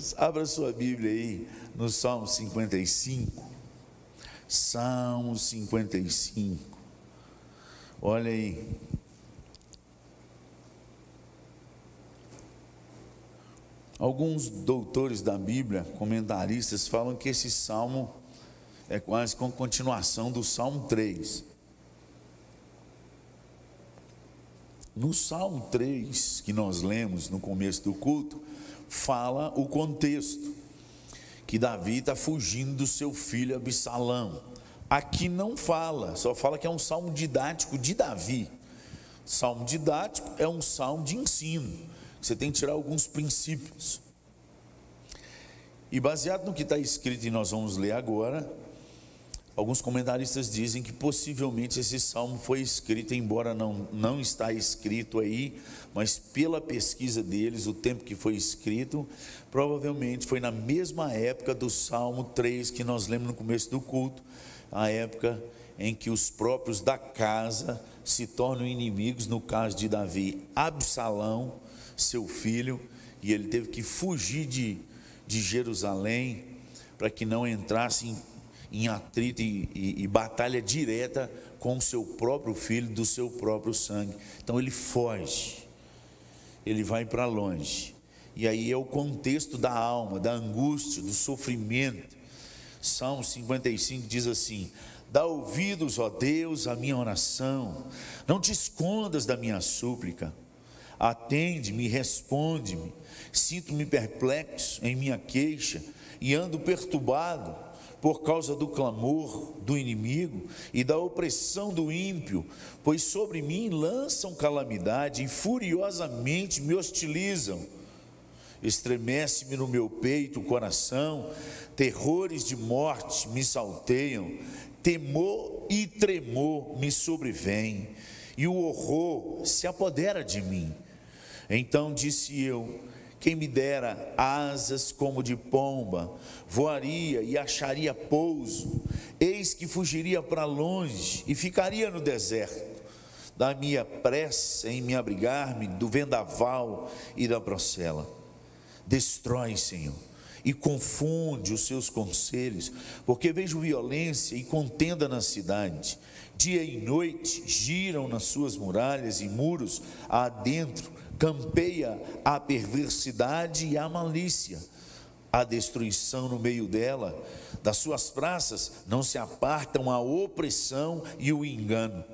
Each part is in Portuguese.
Deus. Abra sua Bíblia aí no Salmo 55. Salmo 55. Olha aí. Alguns doutores da Bíblia, comentaristas, falam que esse salmo é quase com continuação do Salmo 3. No Salmo 3, que nós lemos no começo do culto, fala o contexto, que Davi está fugindo do seu filho Absalão. Aqui não fala, só fala que é um salmo didático de Davi. Salmo didático é um salmo de ensino. Você tem que tirar alguns princípios. E baseado no que está escrito e nós vamos ler agora, alguns comentaristas dizem que possivelmente esse salmo foi escrito, embora não, não está escrito aí, mas pela pesquisa deles, o tempo que foi escrito, provavelmente foi na mesma época do Salmo 3 que nós lemos no começo do culto, a época em que os próprios da casa se tornam inimigos, no caso de Davi, Absalão, seu filho, e ele teve que fugir de, de Jerusalém para que não entrasse em, atrito e, e, e batalha direta com o seu próprio filho, do seu próprio sangue. Então ele foge, ele vai para longe. E aí é o contexto da alma, da angústia, do sofrimento Salmo 55 diz assim: Dá ouvidos, ó Deus, à minha oração, não te escondas da minha súplica, atende-me, responde-me. Sinto-me perplexo em minha queixa e ando perturbado por causa do clamor do inimigo e da opressão do ímpio, pois sobre mim lançam calamidade e furiosamente me hostilizam estremece-me no meu peito o coração, terrores de morte me salteiam, temor e tremor me sobrevêm, e o horror se apodera de mim. Então disse eu: quem me dera asas como de pomba, voaria e acharia pouso, eis que fugiria para longe e ficaria no deserto. Da minha pressa em me abrigar-me do vendaval e da procela. Destrói, Senhor, e confunde os seus conselhos, porque vejo violência e contenda na cidade. Dia e noite giram nas suas muralhas e muros adentro, campeia a perversidade e a malícia, a destruição no meio dela. Das suas praças não se apartam a opressão e o engano.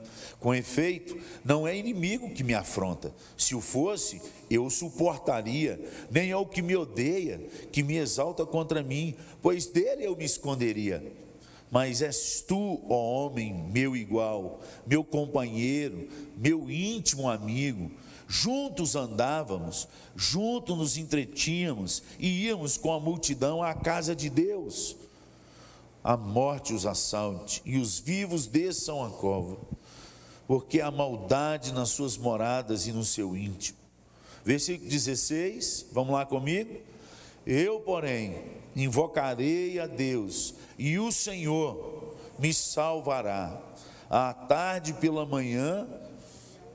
Com efeito, não é inimigo que me afronta. Se o fosse, eu o suportaria. Nem é o que me odeia, que me exalta contra mim, pois dele eu me esconderia. Mas és tu, ó homem, meu igual, meu companheiro, meu íntimo amigo. Juntos andávamos, juntos nos entretínhamos e íamos com a multidão à casa de Deus. A morte os assalte e os vivos desçam a cova porque há maldade nas suas moradas e no seu íntimo. Versículo 16, vamos lá comigo? Eu, porém, invocarei a Deus, e o Senhor me salvará. À tarde pela manhã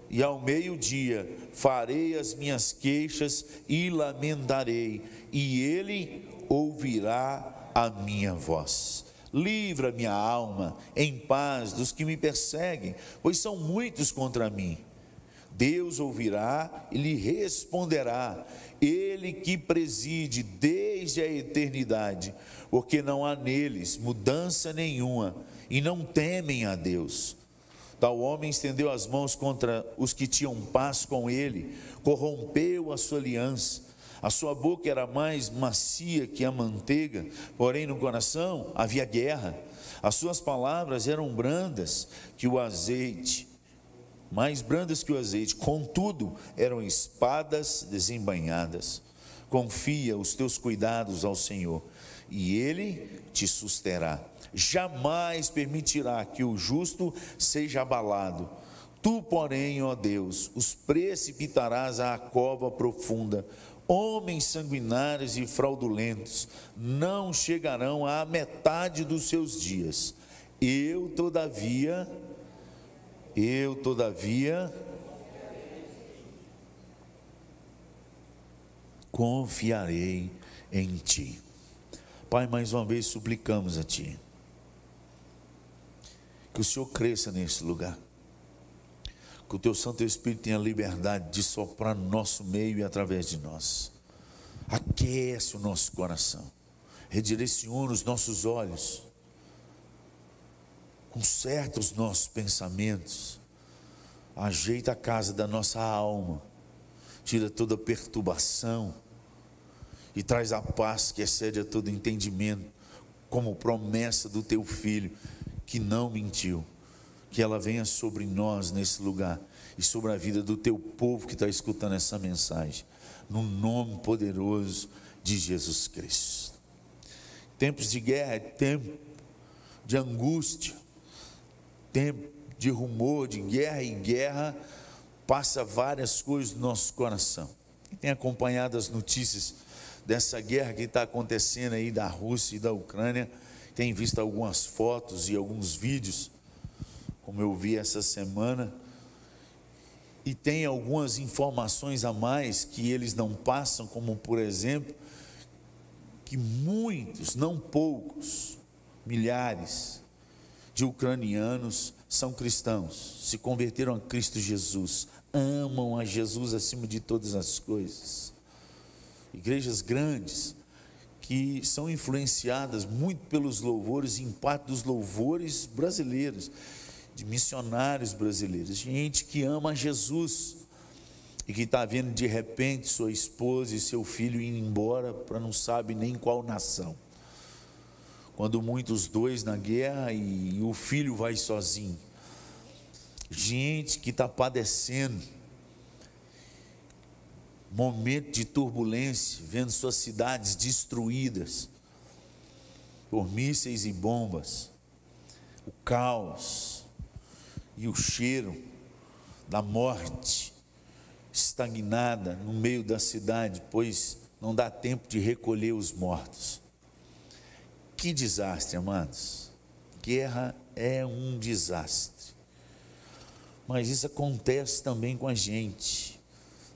e ao meio-dia farei as minhas queixas e lamentarei, e ele ouvirá a minha voz. Livra minha alma em paz dos que me perseguem, pois são muitos contra mim. Deus ouvirá e lhe responderá, Ele que preside desde a eternidade, porque não há neles mudança nenhuma e não temem a Deus. Tal homem estendeu as mãos contra os que tinham paz com ele, corrompeu a sua aliança a sua boca era mais macia que a manteiga, porém no coração havia guerra. As suas palavras eram brandas que o azeite, mais brandas que o azeite, contudo eram espadas desembanhadas. Confia os teus cuidados ao Senhor, e Ele te susterá. Jamais permitirá que o justo seja abalado. Tu, porém, ó Deus, os precipitarás à cova profunda Homens sanguinários e fraudulentos não chegarão à metade dos seus dias. Eu, todavia, eu, todavia, confiarei em Ti. Pai, mais uma vez suplicamos a Ti que o Senhor cresça nesse lugar, que o Teu Santo Espírito tenha liberdade de soprar no nosso meio e através de nós. Aquece o nosso coração, redireciona os nossos olhos, conserta os nossos pensamentos, ajeita a casa da nossa alma, tira toda perturbação. E traz a paz que excede a todo entendimento, como promessa do teu filho, que não mentiu. Que ela venha sobre nós nesse lugar e sobre a vida do teu povo que está escutando essa mensagem, no nome poderoso de Jesus Cristo. Tempos de guerra é tempo de angústia, tempo de rumor, de guerra e guerra passa várias coisas no nosso coração. Quem tem acompanhado as notícias dessa guerra que está acontecendo aí da Rússia e da Ucrânia, tem visto algumas fotos e alguns vídeos, como eu vi essa semana, e tem algumas informações a mais que eles não passam, como por exemplo, que muitos, não poucos, milhares de ucranianos são cristãos, se converteram a Cristo Jesus, amam a Jesus acima de todas as coisas. Igrejas grandes que são influenciadas muito pelos louvores, em parte dos louvores brasileiros, de missionários brasileiros, gente que ama Jesus e que está vendo de repente sua esposa e seu filho indo embora para não sabe nem qual nação. Quando muitos dois na guerra e, e o filho vai sozinho. Gente que está padecendo, momento de turbulência, vendo suas cidades destruídas por mísseis e bombas, o caos e o cheiro da morte estagnada no meio da cidade, pois não dá tempo de recolher os mortos. Que desastre, amados. Guerra é um desastre. Mas isso acontece também com a gente.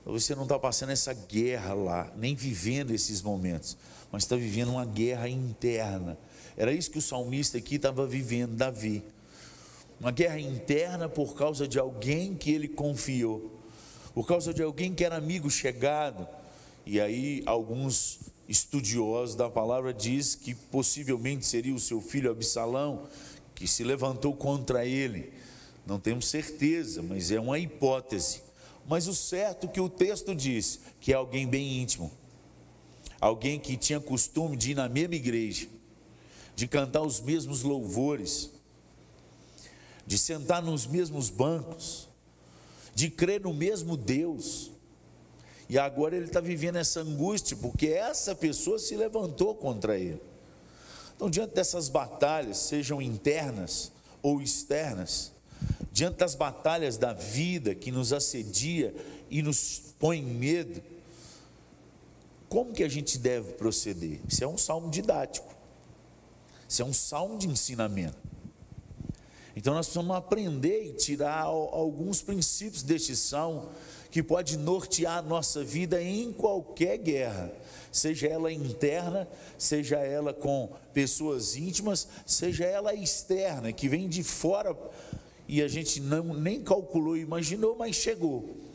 Você não está passando essa guerra lá, nem vivendo esses momentos, mas está vivendo uma guerra interna. Era isso que o salmista aqui estava vivendo, Davi. Uma guerra interna por causa de alguém que ele confiou, por causa de alguém que era amigo chegado. E aí alguns estudiosos da palavra diz que possivelmente seria o seu filho Absalão que se levantou contra ele. Não temos certeza, mas é uma hipótese. Mas o certo que o texto diz que é alguém bem íntimo, alguém que tinha costume de ir na mesma igreja, de cantar os mesmos louvores, de sentar nos mesmos bancos, de crer no mesmo Deus. E agora ele está vivendo essa angústia, porque essa pessoa se levantou contra ele. Então, diante dessas batalhas, sejam internas ou externas, diante das batalhas da vida que nos assedia e nos põe medo, como que a gente deve proceder? Isso é um salmo didático, isso é um salmo de ensinamento. Então nós precisamos aprender e tirar alguns princípios deste salmo que pode nortear a nossa vida em qualquer guerra, seja ela interna, seja ela com pessoas íntimas, seja ela externa, que vem de fora e a gente não, nem calculou, imaginou, mas chegou.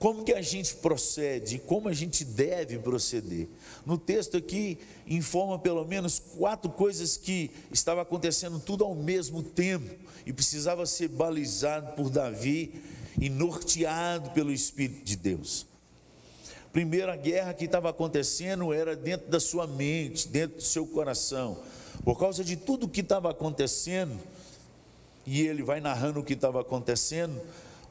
Como que a gente procede, como a gente deve proceder? No texto aqui informa pelo menos quatro coisas que estava acontecendo tudo ao mesmo tempo e precisava ser balizado por Davi e norteado pelo Espírito de Deus. Primeira guerra que estava acontecendo era dentro da sua mente, dentro do seu coração. Por causa de tudo que estava acontecendo, e ele vai narrando o que estava acontecendo,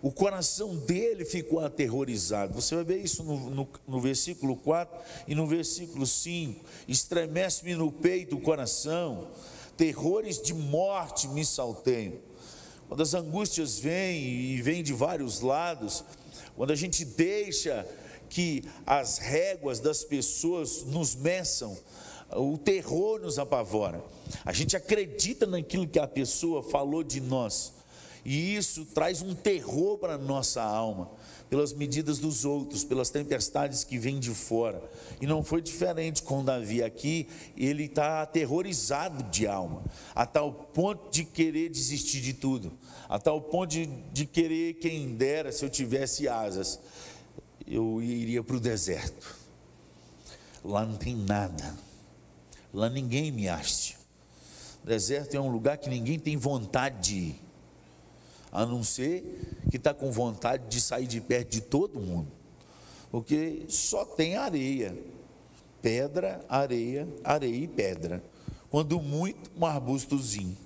o coração dele ficou aterrorizado. Você vai ver isso no, no, no versículo 4 e no versículo 5. Estremece-me no peito o coração, terrores de morte me salteiam. Quando as angústias vêm e vêm de vários lados, quando a gente deixa que as réguas das pessoas nos meçam, o terror nos apavora. A gente acredita naquilo que a pessoa falou de nós, e isso traz um terror para a nossa alma, pelas medidas dos outros, pelas tempestades que vêm de fora. E não foi diferente com Davi aqui, ele está aterrorizado de alma, a tal ponto de querer desistir de tudo, a tal ponto de, de querer, quem dera, se eu tivesse asas, eu iria para o deserto. Lá não tem nada, lá ninguém me acha. Deserto é um lugar que ninguém tem vontade de ir a não ser que está com vontade de sair de perto de todo mundo, porque só tem areia, pedra, areia, areia e pedra. Quando muito, um arbustozinho.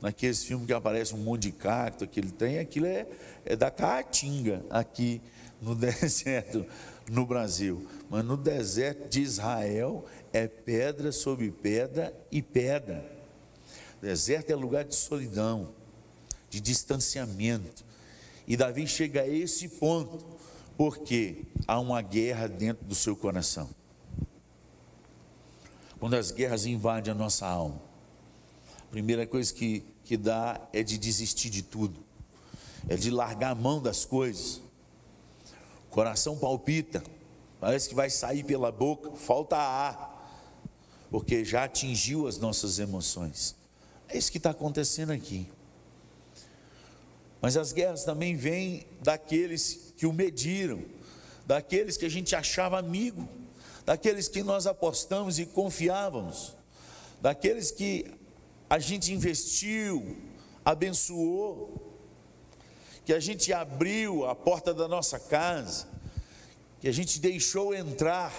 Naqueles filmes que aparece um monte de cacto, aquele tem, aquilo é, é da caatinga aqui no deserto no Brasil. Mas no deserto de Israel é pedra sobre pedra e pedra. Deserto é lugar de solidão de distanciamento. E Davi chega a esse ponto, porque há uma guerra dentro do seu coração. Quando as guerras invadem a nossa alma, a primeira coisa que, que dá é de desistir de tudo, é de largar a mão das coisas. O coração palpita, parece que vai sair pela boca, falta ar, porque já atingiu as nossas emoções. É isso que está acontecendo aqui. Mas as guerras também vêm daqueles que o mediram, daqueles que a gente achava amigo, daqueles que nós apostamos e confiávamos, daqueles que a gente investiu, abençoou, que a gente abriu a porta da nossa casa, que a gente deixou entrar,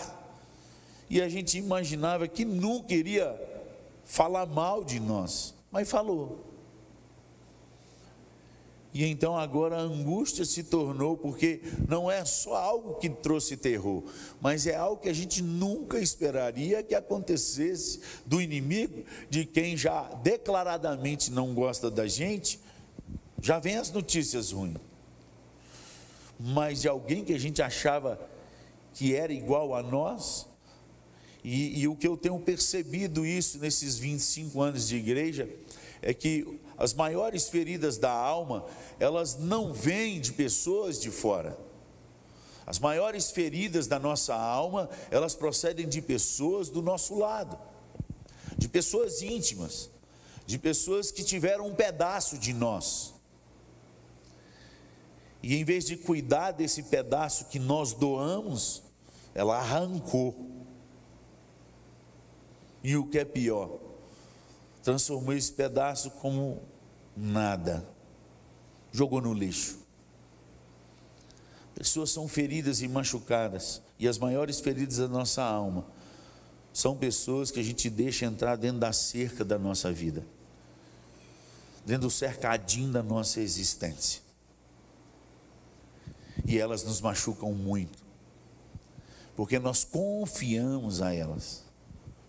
e a gente imaginava que nunca iria falar mal de nós, mas falou. E então agora a angústia se tornou, porque não é só algo que trouxe terror, mas é algo que a gente nunca esperaria que acontecesse do inimigo, de quem já declaradamente não gosta da gente, já vem as notícias ruins. Mas de alguém que a gente achava que era igual a nós, e, e o que eu tenho percebido isso nesses 25 anos de igreja, é que as maiores feridas da alma, elas não vêm de pessoas de fora. As maiores feridas da nossa alma, elas procedem de pessoas do nosso lado, de pessoas íntimas, de pessoas que tiveram um pedaço de nós. E em vez de cuidar desse pedaço que nós doamos, ela arrancou. E o que é pior, transformou esse pedaço como nada, jogou no lixo. Pessoas são feridas e machucadas, e as maiores feridas da nossa alma são pessoas que a gente deixa entrar dentro da cerca da nossa vida, dentro do cercadinho da nossa existência. E elas nos machucam muito, porque nós confiamos a elas,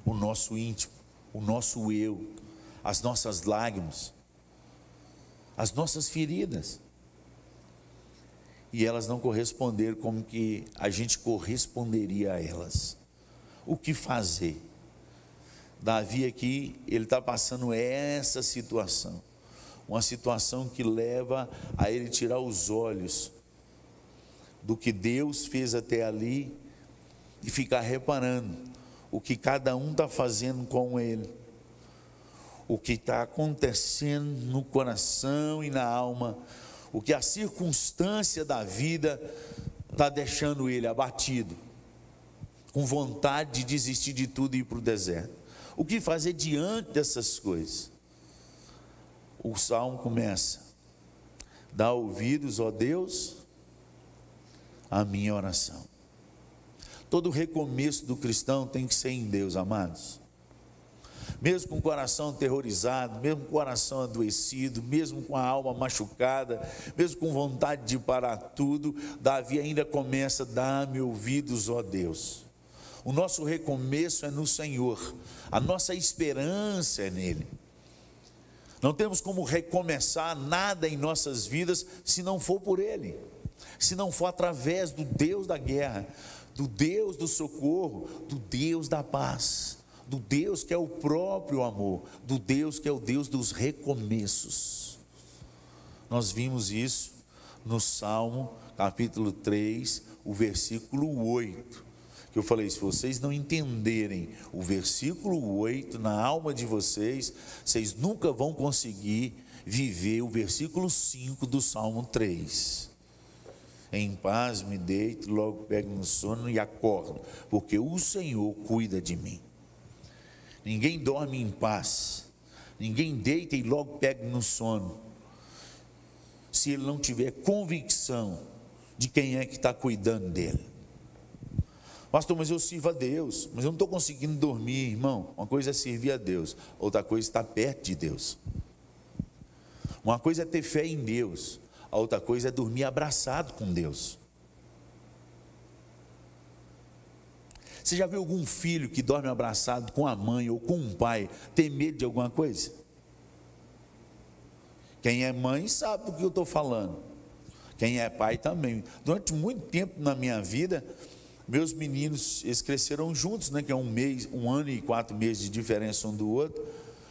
o nosso íntimo, o nosso eu, as nossas lágrimas, as nossas feridas. E elas não corresponderam como que a gente corresponderia a elas. O que fazer? Davi aqui, ele está passando essa situação. Uma situação que leva a ele tirar os olhos do que Deus fez até ali e ficar reparando o que cada um está fazendo com ele o que está acontecendo no coração e na alma, o que a circunstância da vida está deixando ele abatido, com vontade de desistir de tudo e ir para o deserto. O que fazer diante dessas coisas? O salmo começa: dá ouvidos, ó Deus, à minha oração. Todo recomeço do cristão tem que ser em Deus, amados mesmo com o coração aterrorizado, mesmo com o coração adoecido, mesmo com a alma machucada, mesmo com vontade de parar tudo, Davi ainda começa: dá-me ouvidos, ó Deus. O nosso recomeço é no Senhor, a nossa esperança é nele. Não temos como recomeçar nada em nossas vidas se não for por Ele, se não for através do Deus da guerra, do Deus do socorro, do Deus da paz do Deus que é o próprio amor, do Deus que é o Deus dos recomeços. Nós vimos isso no Salmo, capítulo 3, o versículo 8. Que eu falei, se vocês não entenderem o versículo 8 na alma de vocês, vocês nunca vão conseguir viver o versículo 5 do Salmo 3. Em paz me deito, logo pego no sono e acordo, porque o Senhor cuida de mim. Ninguém dorme em paz, ninguém deita e logo pega no sono, se ele não tiver convicção de quem é que está cuidando dele. Pastor, mas eu sirvo a Deus, mas eu não estou conseguindo dormir, irmão. Uma coisa é servir a Deus, outra coisa é estar perto de Deus. Uma coisa é ter fé em Deus, a outra coisa é dormir abraçado com Deus. Você já viu algum filho que dorme abraçado com a mãe ou com um pai ter medo de alguma coisa? Quem é mãe sabe do que eu estou falando. Quem é pai também. Durante muito tempo na minha vida, meus meninos, eles cresceram juntos, né? Que é um mês, um ano e quatro meses de diferença um do outro.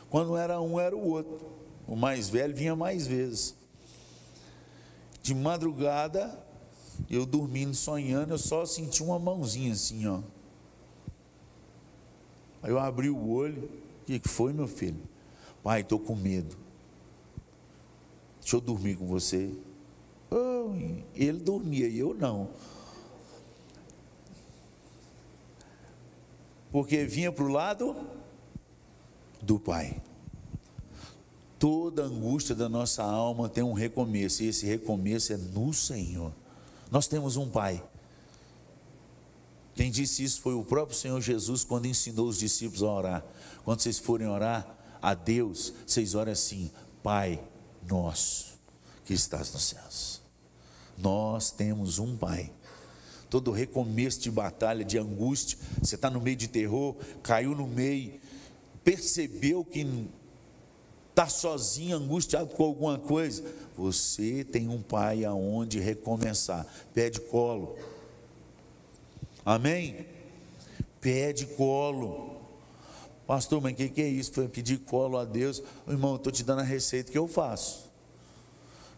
Quando era um, era o outro. O mais velho vinha mais vezes. De madrugada, eu dormindo, sonhando, eu só senti uma mãozinha assim, ó. Aí eu abri o olho, o que foi, meu filho? Pai, estou com medo. Deixa eu dormir com você. Oh, ele dormia e eu não. Porque vinha para o lado do Pai. Toda angústia da nossa alma tem um recomeço, e esse recomeço é no Senhor. Nós temos um Pai. Quem disse isso foi o próprio Senhor Jesus quando ensinou os discípulos a orar. Quando vocês forem orar a Deus, vocês orem assim: Pai nosso que estás nos céus. Nós temos um Pai. Todo recomeço de batalha, de angústia, você está no meio de terror, caiu no meio, percebeu que está sozinho, angustiado com alguma coisa, você tem um pai aonde recomeçar. Pede colo. Amém? Pede colo. Pastor, mas o que, que é isso? Foi pedir colo a Deus. Irmão, estou te dando a receita que eu faço.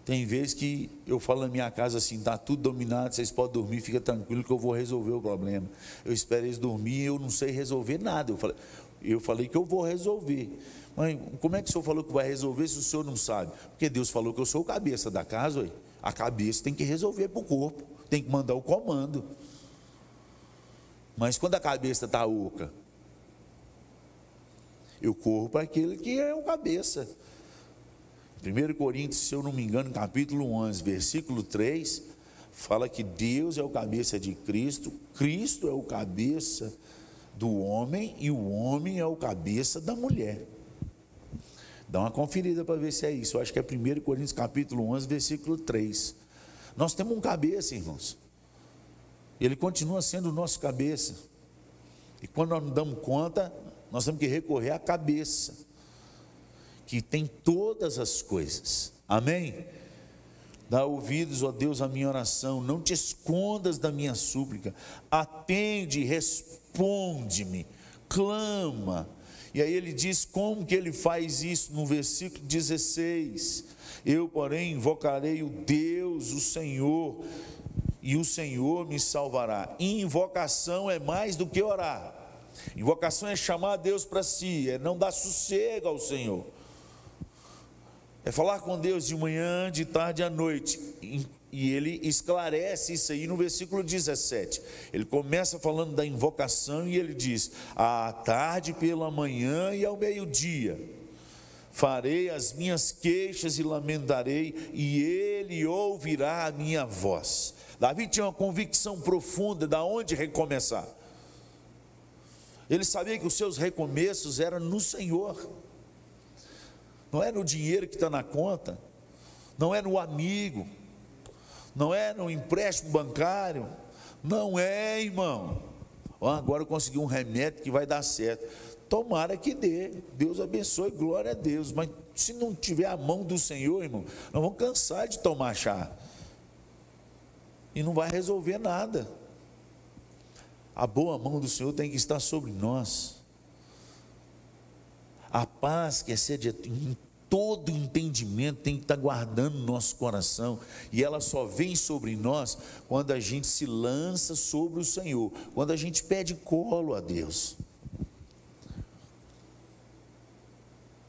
Tem vezes que eu falo na minha casa assim, está tudo dominado, vocês podem dormir, fica tranquilo que eu vou resolver o problema. Eu espero eles dormir, eu não sei resolver nada. Eu falei, eu falei que eu vou resolver. Mãe, como é que o senhor falou que vai resolver se o senhor não sabe? Porque Deus falou que eu sou o cabeça da casa, ué. a cabeça tem que resolver para o corpo, tem que mandar o comando. Mas quando a cabeça está oca, eu corro para aquele que é o cabeça. 1 Coríntios, se eu não me engano, capítulo 11, versículo 3, fala que Deus é o cabeça de Cristo, Cristo é o cabeça do homem e o homem é o cabeça da mulher. Dá uma conferida para ver se é isso. Eu acho que é 1 Coríntios capítulo 11, versículo 3. Nós temos um cabeça, irmãos. Ele continua sendo o nosso cabeça. E quando nós não damos conta, nós temos que recorrer à cabeça, que tem todas as coisas. Amém? Dá ouvidos, ó Deus, à minha oração, não te escondas da minha súplica, atende, responde-me, clama, e aí ele diz como que ele faz isso no versículo 16: Eu, porém, invocarei o Deus, o Senhor, e o Senhor me salvará. invocação é mais do que orar. Invocação é chamar a Deus para si, é não dar sossego ao Senhor. É falar com Deus de manhã, de tarde à noite, e ele esclarece isso aí no versículo 17. Ele começa falando da invocação e ele diz: À tarde pela manhã e ao meio-dia farei as minhas queixas e lamentarei, e ele ouvirá a minha voz. Davi tinha uma convicção profunda da onde recomeçar. Ele sabia que os seus recomeços eram no Senhor. Não é no dinheiro que está na conta, não é no amigo, não é no empréstimo bancário, não é, irmão. agora eu consegui um remédio que vai dar certo. Tomara que dê, Deus abençoe, glória a Deus. Mas se não tiver a mão do Senhor, irmão, nós vamos cansar de tomar chá. E não vai resolver nada. A boa mão do Senhor tem que estar sobre nós. A paz que excede todo entendimento tem que estar guardando no nosso coração, e ela só vem sobre nós quando a gente se lança sobre o Senhor, quando a gente pede colo a Deus.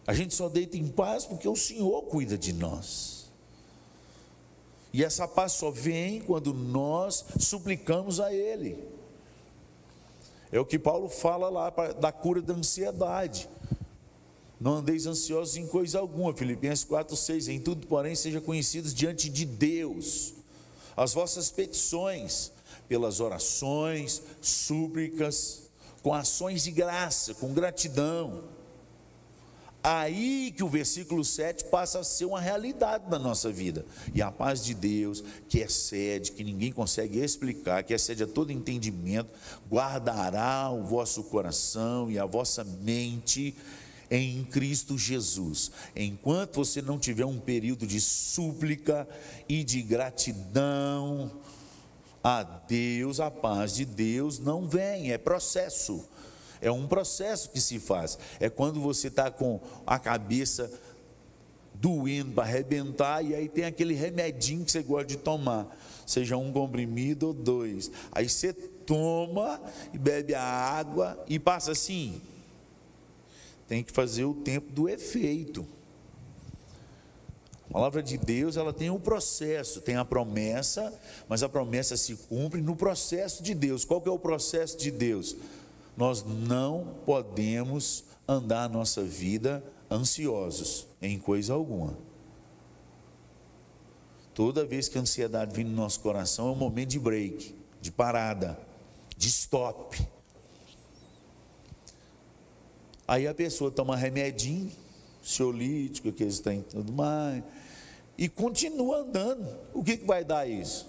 A gente só deita em paz porque o Senhor cuida de nós. E essa paz só vem quando nós suplicamos a Ele. É o que Paulo fala lá da cura da ansiedade. Não andeis ansiosos em coisa alguma, Filipenses 4, 6. Em tudo, porém, sejam conhecidos diante de Deus as vossas petições, pelas orações, súplicas, com ações de graça, com gratidão. Aí que o versículo 7 passa a ser uma realidade na nossa vida. E a paz de Deus, que excede, que ninguém consegue explicar, que excede a todo entendimento, guardará o vosso coração e a vossa mente em Cristo Jesus. Enquanto você não tiver um período de súplica e de gratidão a Deus, a paz de Deus não vem, é processo. É um processo que se faz. É quando você está com a cabeça doendo para arrebentar, e aí tem aquele remedinho que você gosta de tomar, seja um comprimido ou dois. Aí você toma e bebe a água e passa assim, tem que fazer o tempo do efeito. A palavra de Deus, ela tem um processo, tem a promessa, mas a promessa se cumpre no processo de Deus. Qual que é o processo de Deus? Nós não podemos andar a nossa vida ansiosos em coisa alguma. Toda vez que a ansiedade vem no nosso coração, é um momento de break, de parada, de stop. Aí a pessoa toma remedinho, ciolítico, que eles têm tudo mais, e continua andando. O que, que vai dar isso?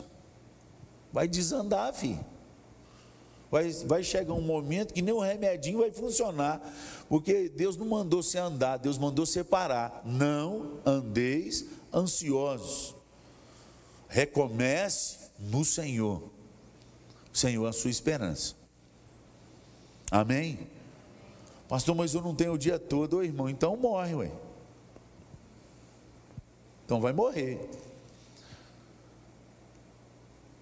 Vai desandar, filho. Vai, vai chegar um momento que nem o remedinho vai funcionar, porque Deus não mandou você andar, Deus mandou separar. Não andeis ansiosos. Recomece no Senhor. Senhor é a sua esperança. Amém? Pastor, mas eu não tenho o dia todo, Ô, irmão, então morre, ué. Então vai morrer.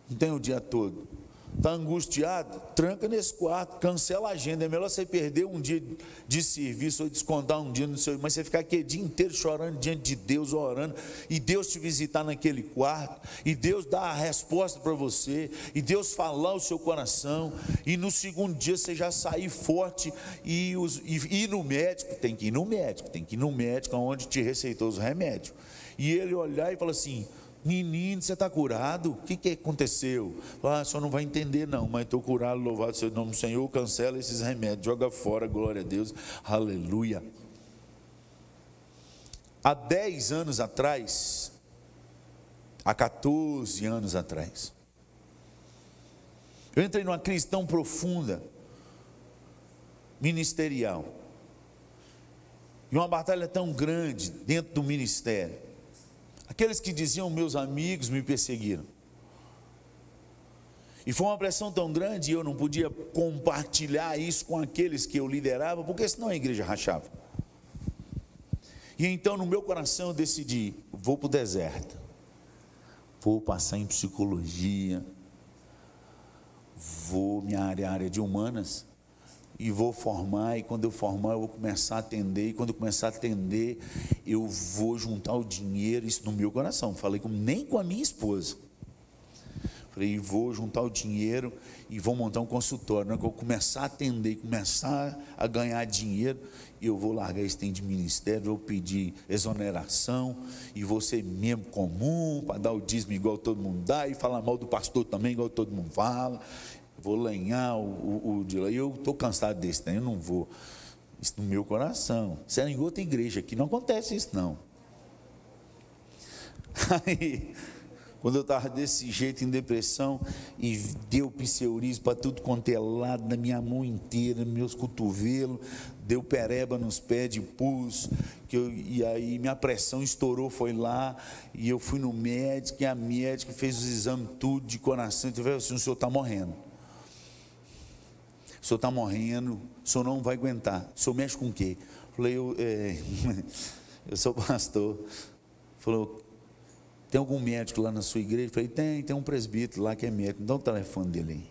Não tem o dia todo está angustiado, tranca nesse quarto, cancela a agenda. É melhor você perder um dia de serviço ou descontar um dia no seu, mas você ficar aqui o dia inteiro chorando diante de Deus, orando, e Deus te visitar naquele quarto, e Deus dar a resposta para você, e Deus falar o seu coração, e no segundo dia você já sair forte e, e ir no médico, tem que ir no médico, tem que ir no médico onde te receitou os remédios. E ele olhar e falar assim: Menino, você está curado? O que, que aconteceu? Ah, só não vai entender, não, mas estou curado, louvado seja o nome do Senhor, cancela esses remédios, joga fora, glória a Deus, aleluia. Há 10 anos atrás, há 14 anos atrás, eu entrei numa crise tão profunda, ministerial, e uma batalha tão grande dentro do ministério, Aqueles que diziam meus amigos me perseguiram. E foi uma pressão tão grande eu não podia compartilhar isso com aqueles que eu liderava, porque senão a igreja rachava. E então no meu coração eu decidi: vou para o deserto, vou passar em psicologia, vou minha área, área de humanas, e vou formar, e quando eu formar, eu vou começar a atender, e quando eu começar a atender, eu vou juntar o dinheiro, isso no meu coração, falei com, nem com a minha esposa. Falei, vou juntar o dinheiro e vou montar um consultório. Que eu começar a atender, começar a ganhar dinheiro, eu vou largar esse tempo de ministério, vou pedir exoneração e vou ser membro comum para dar o dízimo igual todo mundo dá e falar mal do pastor também igual todo mundo fala vou lenhar o, o, o de lá. E eu estou cansado desse, né? eu não vou. Isso no meu coração. Isso era em outra igreja, aqui não acontece isso não. Aí, quando eu estava desse jeito em depressão e deu pseurismo para tudo quanto é lado, na minha mão inteira, nos meus cotovelos, deu pereba nos pés de pus, que eu, e aí minha pressão estourou, foi lá, e eu fui no médico, e a médica fez os exames tudo de coração, e falou assim, o senhor está morrendo o senhor está morrendo, o senhor não vai aguentar. O senhor mexe com o quê? Falei, eu, é, eu sou pastor. Falou, tem algum médico lá na sua igreja? Falei, tem, tem um presbítero lá que é médico, dá o telefone dele aí.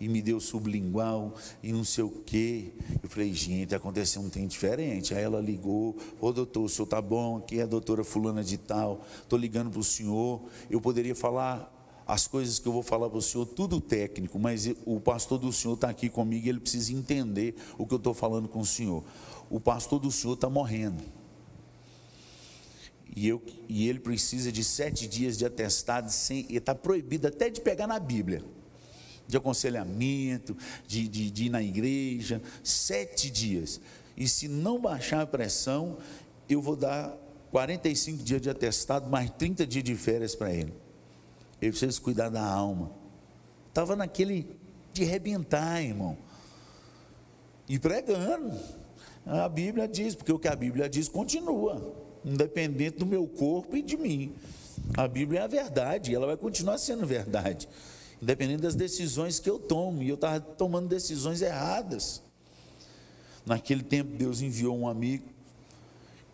E me deu sublingual e não sei o quê. Eu falei, gente, aconteceu um tempo diferente. Aí ela ligou, ô doutor, o senhor tá bom? Aqui é a doutora fulana de tal, estou ligando para o senhor. Eu poderia falar as coisas que eu vou falar para o senhor, tudo técnico, mas o pastor do senhor está aqui comigo e ele precisa entender o que eu estou falando com o senhor. O pastor do senhor está morrendo. E, eu, e ele precisa de sete dias de atestado, sem, está proibido até de pegar na Bíblia, de aconselhamento, de, de, de ir na igreja, sete dias. E se não baixar a pressão, eu vou dar 45 dias de atestado, mais 30 dias de férias para ele. Ele precisa cuidar da alma. Estava naquele de rebentar, irmão. E pregando. A Bíblia diz, porque o que a Bíblia diz continua independente do meu corpo e de mim. A Bíblia é a verdade, e ela vai continuar sendo verdade, independente das decisões que eu tomo, e eu estava tomando decisões erradas. Naquele tempo, Deus enviou um amigo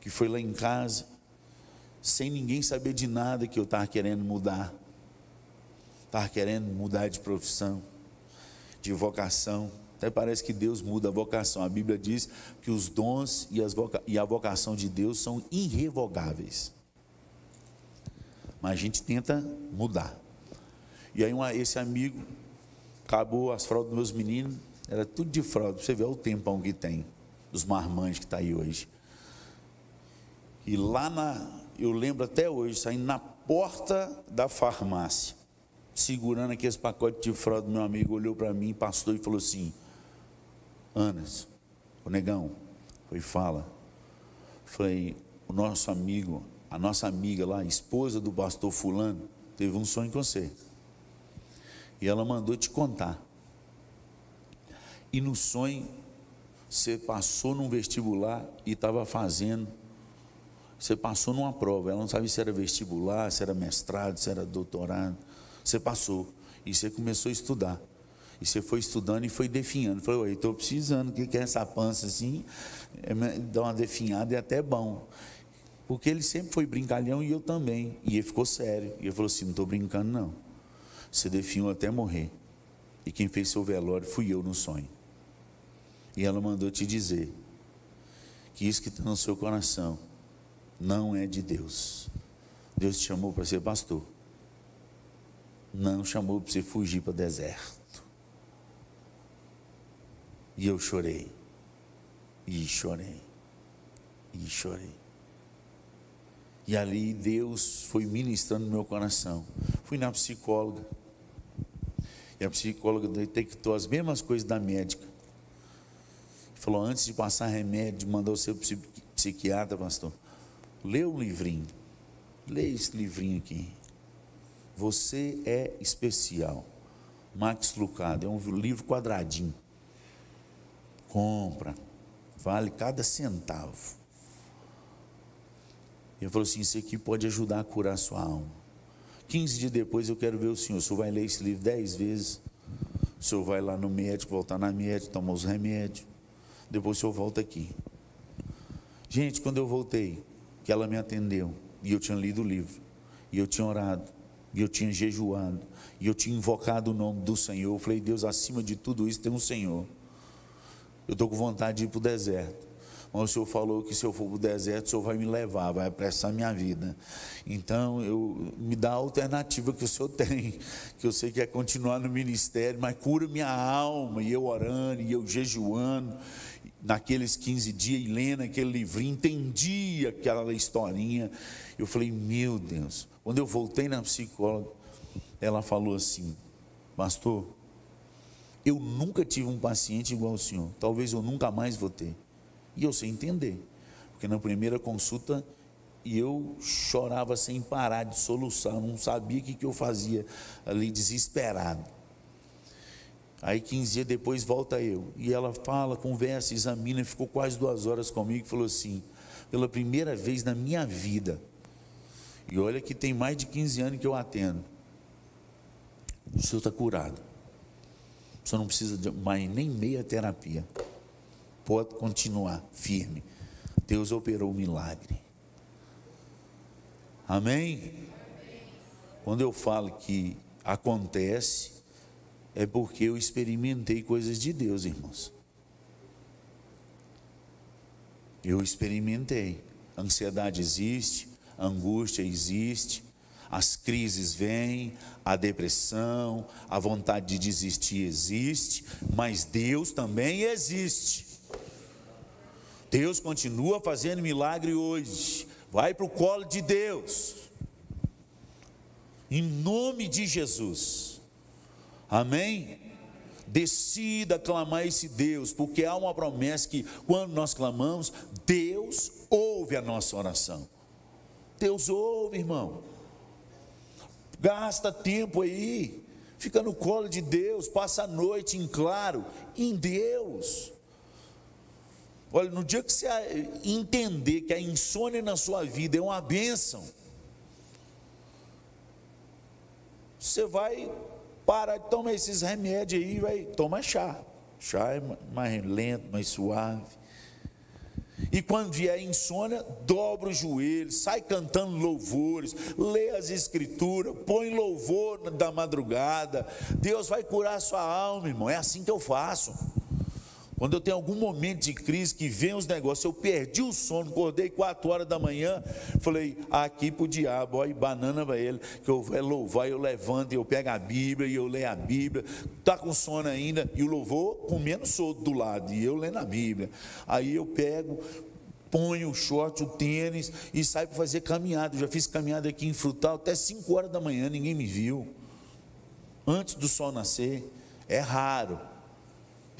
que foi lá em casa, sem ninguém saber de nada que eu estava querendo mudar, estava querendo mudar de profissão, de vocação. Até parece que Deus muda a vocação. A Bíblia diz que os dons e, voca e a vocação de Deus são irrevogáveis. Mas a gente tenta mudar. E aí uma, esse amigo acabou as fraldas dos meus meninos, era tudo de fralda, você vê o tempão que tem, dos marmanjos que está aí hoje. E lá na, eu lembro até hoje, saindo na porta da farmácia, segurando aqueles pacotes de fralda, meu amigo olhou para mim, pastor, e falou assim: Anas, o negão, foi fala. Falei, o nosso amigo, a nossa amiga lá, esposa do pastor fulano, teve um sonho com você. E ela mandou te contar. E no sonho, você passou num vestibular e estava fazendo. Você passou numa prova. Ela não sabia se era vestibular, se era mestrado, se era doutorado. Você passou. E você começou a estudar. E você foi estudando e foi definhando. Falei, estou precisando, o que é essa pança assim? É, dá uma definhada é até bom. Porque ele sempre foi brincalhão e eu também. E ele ficou sério. E ele falou assim: não estou brincando, não. Você definhou até morrer. E quem fez seu velório fui eu no sonho. E ela mandou te dizer que isso que está no seu coração não é de Deus. Deus te chamou para ser pastor. Não chamou para você fugir para o deserto. E eu chorei. E chorei. E chorei. E ali Deus foi ministrando no meu coração. Fui na psicóloga. E a psicóloga detectou as mesmas coisas da médica. Falou, antes de passar remédio, mandou o seu psiquiatra, pastor, lê um livrinho. Lê esse livrinho aqui. Você é especial. Max Lucado, é um livro quadradinho compra, vale cada centavo. Ele falou assim: Isso aqui pode ajudar a curar a sua alma. 15 dias depois eu quero ver o senhor. O senhor vai ler esse livro dez vezes. O senhor vai lá no médico, voltar na médica, tomar os remédios. Depois o senhor volta aqui. Gente, quando eu voltei, que ela me atendeu, e eu tinha lido o livro, e eu tinha orado, e eu tinha jejuado, e eu tinha invocado o nome do Senhor. Eu falei, Deus, acima de tudo isso tem um Senhor. Eu estou com vontade de ir para o deserto. Mas o Senhor falou que se eu for para o deserto, o Senhor vai me levar, vai apressar minha vida. Então, eu, me dá a alternativa que o Senhor tem, que eu sei que é continuar no ministério, mas cura minha alma, e eu orando, e eu jejuando, naqueles 15 dias, e lendo aquele livrinho, entendi aquela historinha. Eu falei, meu Deus. Quando eu voltei na psicóloga, ela falou assim, pastor, eu nunca tive um paciente igual ao senhor, talvez eu nunca mais vou ter. E eu sei entender, porque na primeira consulta eu chorava sem parar de soluçar, não sabia o que eu fazia ali, desesperado. Aí 15 dias depois volta eu, e ela fala, conversa, examina, ficou quase duas horas comigo e falou assim: pela primeira vez na minha vida, e olha que tem mais de 15 anos que eu atendo, o senhor está curado. Você não precisa de mais nem meia terapia. Pode continuar firme. Deus operou o um milagre. Amém? Quando eu falo que acontece, é porque eu experimentei coisas de Deus, irmãos. Eu experimentei. Ansiedade existe, angústia existe, as crises vêm, a depressão, a vontade de desistir existe, mas Deus também existe. Deus continua fazendo milagre hoje. Vai para o colo de Deus. Em nome de Jesus. Amém? Decida clamar esse Deus, porque há uma promessa que quando nós clamamos, Deus ouve a nossa oração. Deus ouve, irmão. Gasta tempo aí, fica no colo de Deus, passa a noite em claro, em Deus. Olha, no dia que você entender que a insônia na sua vida é uma bênção, você vai parar de tomar esses remédios aí, vai tomar chá. Chá é mais lento, mais suave. E quando vier insônia, dobra os joelhos, sai cantando louvores, lê as escrituras, põe louvor da madrugada. Deus vai curar a sua alma, irmão. É assim que eu faço. Quando eu tenho algum momento de crise que vem os negócios, eu perdi o sono, acordei quatro horas da manhã, falei, aqui para o diabo, olha, banana para ele, que eu vou louvar, eu levanto, eu pego a Bíblia e eu leio a Bíblia, está com sono ainda, e o louvor comendo solto do lado, e eu lendo a Bíblia. Aí eu pego, ponho o short, o tênis e saio para fazer caminhada. Eu já fiz caminhada aqui em Frutal até 5 horas da manhã, ninguém me viu. Antes do sol nascer. É raro.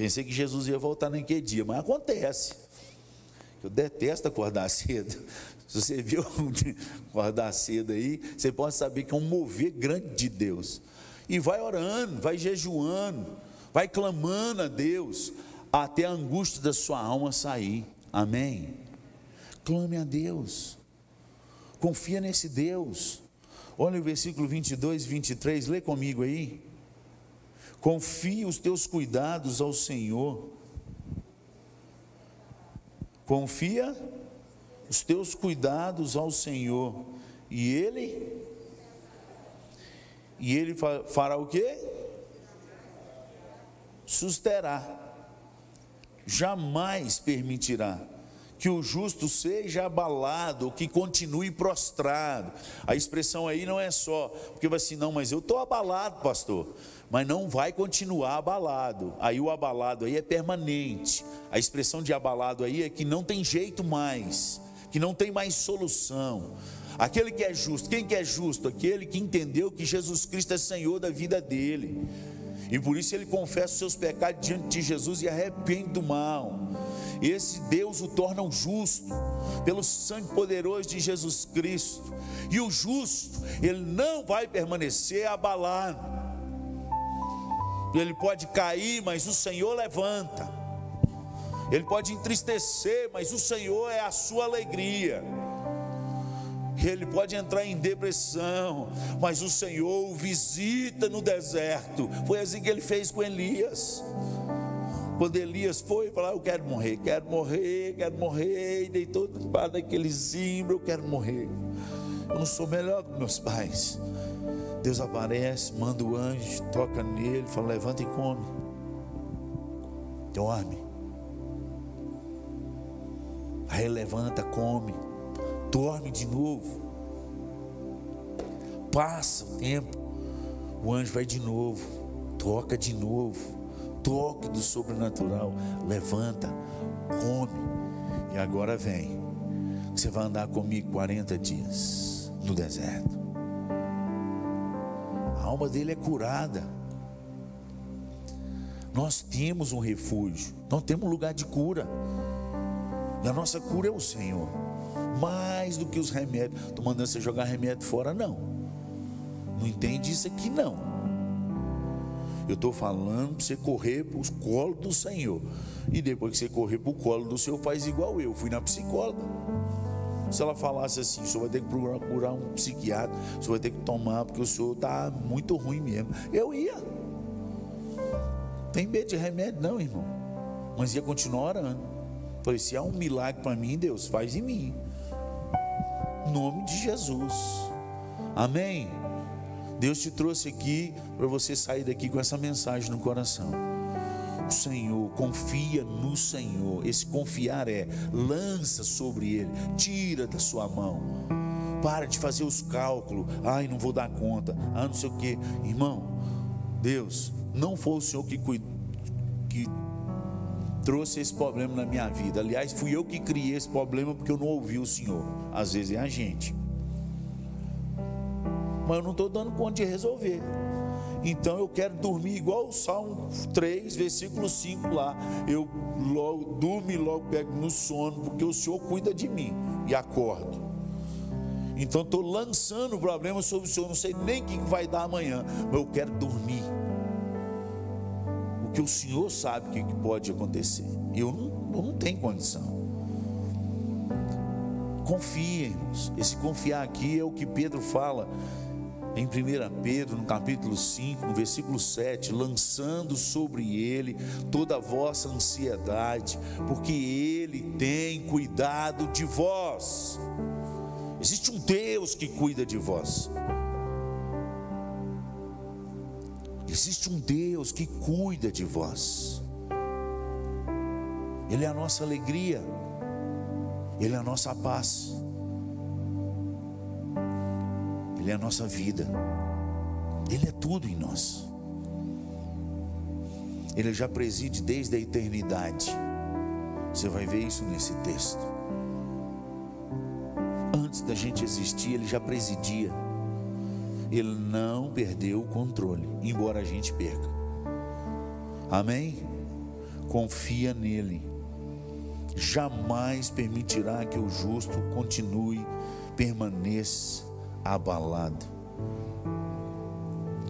Pensei que Jesus ia voltar naquele dia, mas acontece. Eu detesto acordar cedo. Se você viu acordar cedo aí, você pode saber que é um mover grande de Deus. E vai orando, vai jejuando, vai clamando a Deus, até a angústia da sua alma sair. Amém? Clame a Deus. Confia nesse Deus. Olha o versículo 22 e 23, lê comigo aí. Confia os teus cuidados ao Senhor. Confia os teus cuidados ao Senhor. E Ele e ele fará o quê? Susterá. Jamais permitirá que o justo seja abalado, que continue prostrado. A expressão aí não é só, porque vai assim, não, mas eu estou abalado, pastor, mas não vai continuar abalado. Aí o abalado aí é permanente. A expressão de abalado aí é que não tem jeito mais, que não tem mais solução. Aquele que é justo, quem que é justo? Aquele que entendeu que Jesus Cristo é Senhor da vida dele. E por isso ele confessa os seus pecados diante de Jesus e arrepende do mal. Esse Deus o torna um justo, pelo sangue poderoso de Jesus Cristo. E o justo, ele não vai permanecer abalado. Ele pode cair, mas o Senhor levanta. Ele pode entristecer, mas o Senhor é a sua alegria. Ele pode entrar em depressão, mas o Senhor o visita no deserto. Foi assim que ele fez com Elias. Quando Elias foi falar, eu quero morrer, quero morrer, quero morrer, e deitou debaixo daquele zimbro, eu quero morrer. Eu não sou melhor que meus pais. Deus aparece, manda o anjo, toca nele, fala: levanta e come. Dorme. Aí levanta, come, dorme de novo. Passa o tempo, o anjo vai de novo, toca de novo toque do sobrenatural. Levanta, come. E agora vem. Você vai andar comigo 40 dias no deserto. A alma dele é curada. Nós temos um refúgio, nós temos um lugar de cura. E a nossa cura é o Senhor. Mais do que os remédios. Estou mandando você jogar remédio fora, não. Não entende isso aqui, não. Eu estou falando para você correr para o colo do Senhor. E depois que você correr para o colo do Senhor, faz igual eu. Fui na psicóloga. Se ela falasse assim, o senhor vai ter que procurar um psiquiatra, o senhor vai ter que tomar, porque o senhor está muito ruim mesmo. Eu ia. Tem medo de remédio, não, irmão. Mas ia continuar orando. Falei: se há um milagre para mim, Deus, faz em mim. Nome de Jesus. Amém. Deus te trouxe aqui para você sair daqui com essa mensagem no coração. Senhor, confia no Senhor. Esse confiar é lança sobre Ele, tira da sua mão. Para de fazer os cálculos. Ai, não vou dar conta. Ah, não sei o que. Irmão, Deus, não foi o Senhor que, que trouxe esse problema na minha vida. Aliás, fui eu que criei esse problema porque eu não ouvi o Senhor. Às vezes é a gente mas eu não estou dando conta de resolver. Então eu quero dormir igual o Salmo 3, versículo 5 lá. Eu logo durmo e logo pego no sono, porque o Senhor cuida de mim e acordo. Então estou lançando o problema sobre o Senhor. Não sei nem o que vai dar amanhã, mas eu quero dormir. O que o Senhor sabe o que pode acontecer. Eu não, eu não tenho condição. Confiem, esse confiar aqui é o que Pedro fala em 1 Pedro, no capítulo 5, no versículo 7, lançando sobre ele toda a vossa ansiedade, porque ele tem cuidado de vós. Existe um Deus que cuida de vós. Existe um Deus que cuida de vós. Ele é a nossa alegria, Ele é a nossa paz. Ele é a nossa vida, Ele é tudo em nós. Ele já preside desde a eternidade. Você vai ver isso nesse texto. Antes da gente existir, Ele já presidia. Ele não perdeu o controle, embora a gente perca. Amém? Confia nele. Jamais permitirá que o justo continue, permaneça abalado.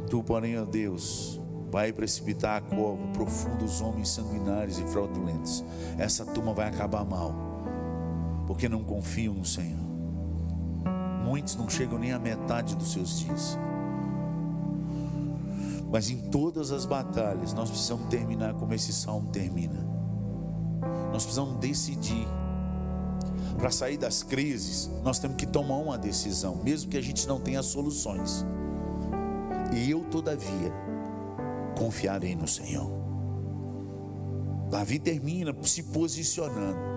Tu, porém, ó Deus, vai precipitar a cova profunda os homens sanguinários e fraudulentos. Essa turma vai acabar mal, porque não confiam no Senhor. Muitos não chegam nem à metade dos seus dias. Mas em todas as batalhas, nós precisamos terminar como esse salmo termina. Nós precisamos decidir para sair das crises, nós temos que tomar uma decisão, mesmo que a gente não tenha soluções. E eu, todavia, confiarei no Senhor. Davi termina se posicionando.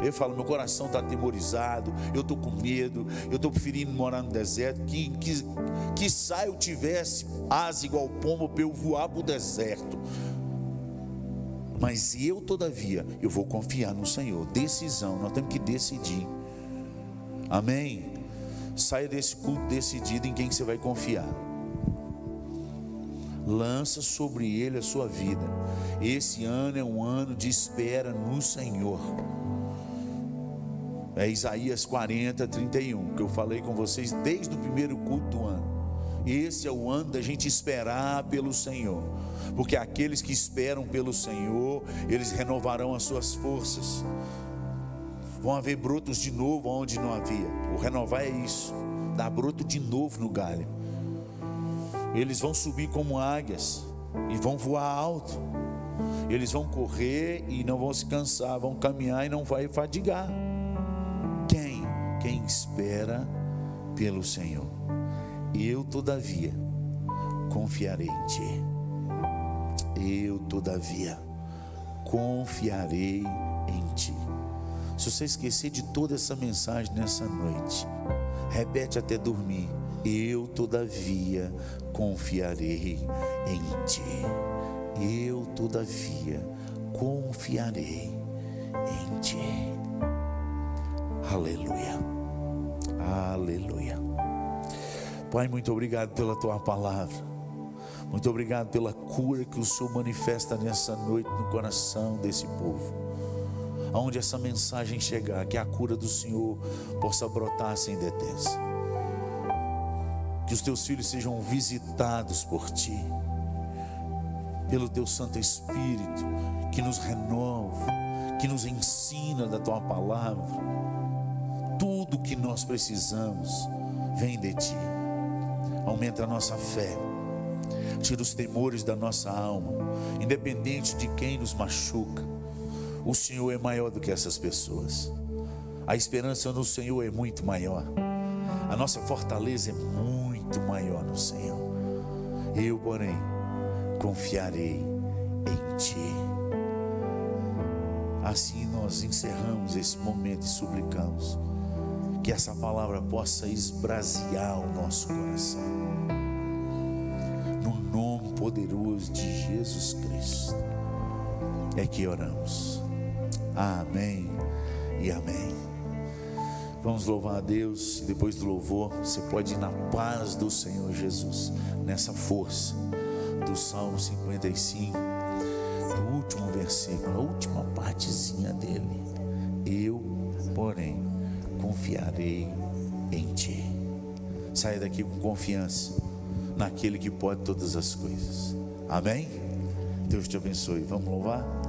Ele fala: meu coração está atemorizado, eu estou com medo, eu estou preferindo morar no deserto. Que, que, que eu tivesse asa igual pombo para eu voar para o deserto. Mas eu, todavia, eu vou confiar no Senhor. Decisão, nós temos que decidir. Amém? Saia desse culto decidido em quem você vai confiar. Lança sobre ele a sua vida. Esse ano é um ano de espera no Senhor. É Isaías 40, 31, que eu falei com vocês desde o primeiro culto do ano. Esse é o ano da gente esperar pelo Senhor porque aqueles que esperam pelo Senhor, eles renovarão as suas forças. Vão haver brotos de novo onde não havia. O renovar é isso, dar broto de novo no galho. Eles vão subir como águias e vão voar alto. Eles vão correr e não vão se cansar, vão caminhar e não vai fadigar. Quem? Quem espera pelo Senhor. Eu, todavia, confiarei em Ti eu, todavia, confiarei em ti. Se você esquecer de toda essa mensagem nessa noite, repete até dormir. Eu, todavia, confiarei em ti. Eu, todavia, confiarei em ti. Aleluia. Aleluia. Pai, muito obrigado pela tua palavra. Muito obrigado pela cura que o Senhor manifesta nessa noite no coração desse povo. Aonde essa mensagem chegar, que a cura do Senhor possa brotar sem detesa. Que os teus filhos sejam visitados por ti, pelo teu Santo Espírito, que nos renova, que nos ensina da tua palavra. Tudo que nós precisamos vem de ti. Aumenta a nossa fé tira os temores da nossa alma, independente de quem nos machuca. O Senhor é maior do que essas pessoas. A esperança no Senhor é muito maior. A nossa fortaleza é muito maior no Senhor. Eu, porém, confiarei em Ti. Assim nós encerramos esse momento e suplicamos que essa palavra possa esbrasear o nosso coração. No nome poderoso de Jesus Cristo é que oramos. Amém e amém. Vamos louvar a Deus e depois do louvor você pode ir na paz do Senhor Jesus, nessa força do Salmo 55, no último versículo, a última partezinha dele. Confiarei em ti. Saia daqui com confiança naquele que pode todas as coisas. Amém? Deus te abençoe. Vamos louvar?